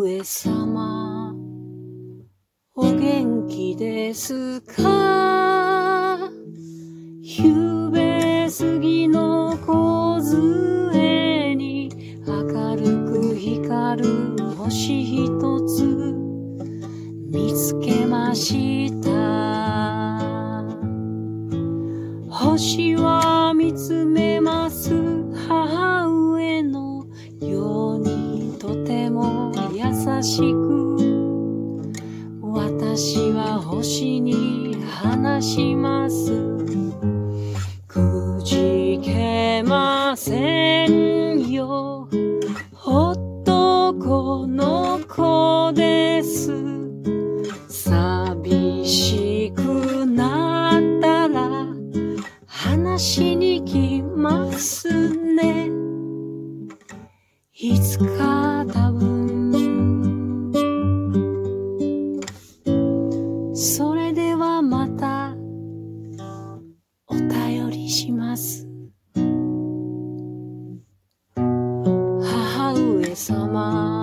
上様お元気ですか？夕べ過ぎの小杖に明るく光る星一つ見つけました。星は見つめます。母上のよう星に話します。くじけませんよ。男の子です。寂しくなったら話しに来ますね。いつか多分 summer.